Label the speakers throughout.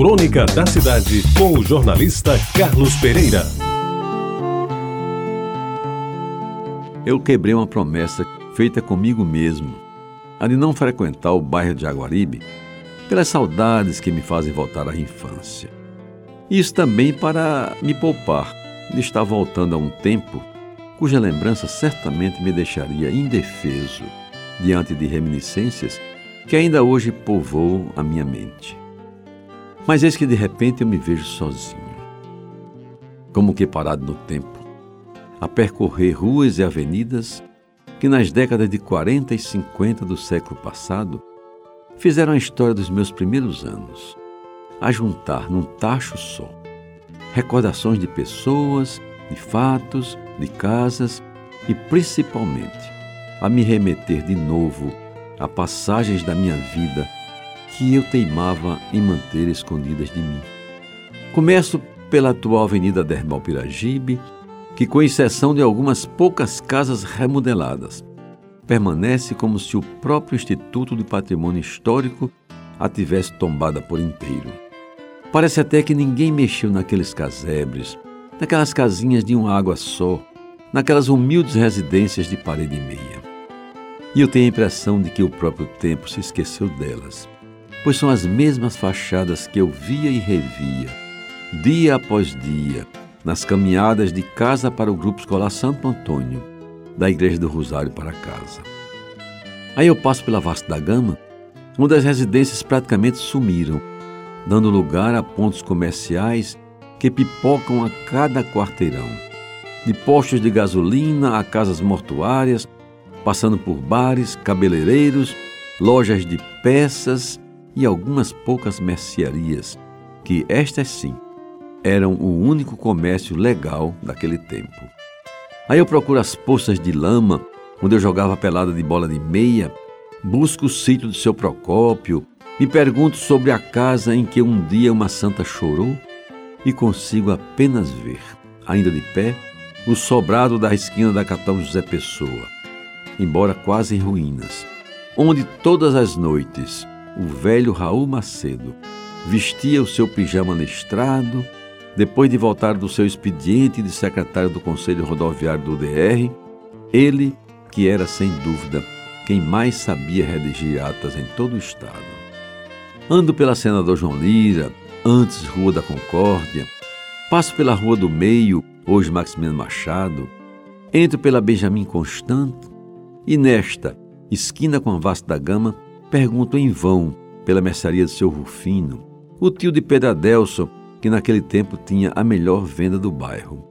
Speaker 1: Crônica da Cidade, com o jornalista Carlos Pereira.
Speaker 2: Eu quebrei uma promessa feita comigo mesmo, a de não frequentar o bairro de Aguaribe, pelas saudades que me fazem voltar à infância. Isso também para me poupar de estar voltando a um tempo cuja lembrança certamente me deixaria indefeso diante de reminiscências que ainda hoje povoam a minha mente. Mas eis que de repente eu me vejo sozinho, como que parado no tempo, a percorrer ruas e avenidas que nas décadas de 40 e 50 do século passado fizeram a história dos meus primeiros anos, a juntar num tacho só recordações de pessoas, de fatos, de casas e principalmente a me remeter de novo a passagens da minha vida que eu teimava em manter escondidas de mim. Começo pela atual Avenida Dermal Piragibe, que, com exceção de algumas poucas casas remodeladas, permanece como se o próprio Instituto de Patrimônio Histórico a tivesse tombada por inteiro. Parece até que ninguém mexeu naqueles casebres, naquelas casinhas de uma água só, naquelas humildes residências de parede e meia. E eu tenho a impressão de que o próprio tempo se esqueceu delas pois são as mesmas fachadas que eu via e revia, dia após dia, nas caminhadas de casa para o grupo escolar Santo Antônio, da Igreja do Rosário para casa. Aí eu passo pela Vasta da Gama, onde as residências praticamente sumiram, dando lugar a pontos comerciais que pipocam a cada quarteirão, de postos de gasolina a casas mortuárias, passando por bares, cabeleireiros, lojas de peças e algumas poucas mercearias, que estas sim eram o único comércio legal daquele tempo. Aí eu procuro as poças de lama, onde eu jogava pelada de bola de meia, busco o sítio do seu Procópio, me pergunto sobre a casa em que um dia uma santa chorou e consigo apenas ver, ainda de pé, o sobrado da esquina da Capitão José Pessoa, embora quase em ruínas, onde todas as noites o velho Raul Macedo vestia o seu pijama listrado, depois de voltar do seu expediente de secretário do Conselho Rodoviário do DR, ele, que era sem dúvida quem mais sabia redigir atas em todo o estado. Ando pela Senador João Lira, antes Rua da Concórdia, passo pela Rua do Meio, hoje Maximiano Machado, entro pela Benjamin Constant e nesta, esquina com a Vasta da Gama, Pergunto em vão pela mercearia do seu Rufino, o tio de Pedro Adelson, que naquele tempo tinha a melhor venda do bairro.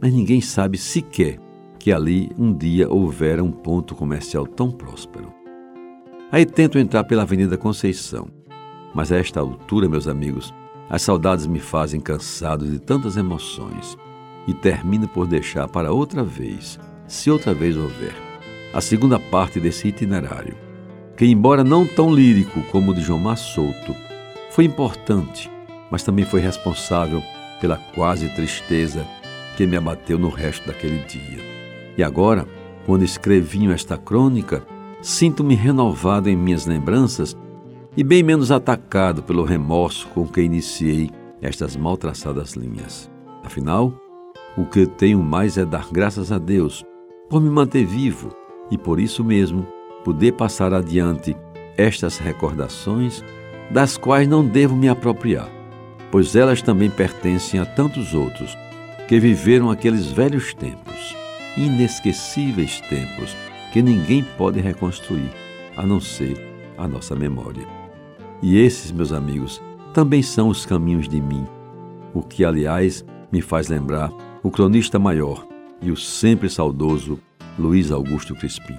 Speaker 2: Mas ninguém sabe sequer que ali um dia houvera um ponto comercial tão próspero. Aí tento entrar pela Avenida Conceição, mas a esta altura, meus amigos, as saudades me fazem cansado de tantas emoções e termino por deixar para outra vez, se outra vez houver, a segunda parte desse itinerário que, embora não tão lírico como o de João Souto, foi importante, mas também foi responsável pela quase tristeza que me abateu no resto daquele dia. E agora, quando escrevinho esta crônica, sinto-me renovado em minhas lembranças e bem menos atacado pelo remorso com que iniciei estas mal traçadas linhas. Afinal, o que eu tenho mais é dar graças a Deus por me manter vivo e por isso mesmo poder passar adiante estas recordações, das quais não devo me apropriar, pois elas também pertencem a tantos outros que viveram aqueles velhos tempos, inesquecíveis tempos que ninguém pode reconstruir, a não ser a nossa memória. E esses, meus amigos, também são os caminhos de mim, o que, aliás, me faz lembrar o cronista maior e o sempre saudoso Luiz Augusto Crispim.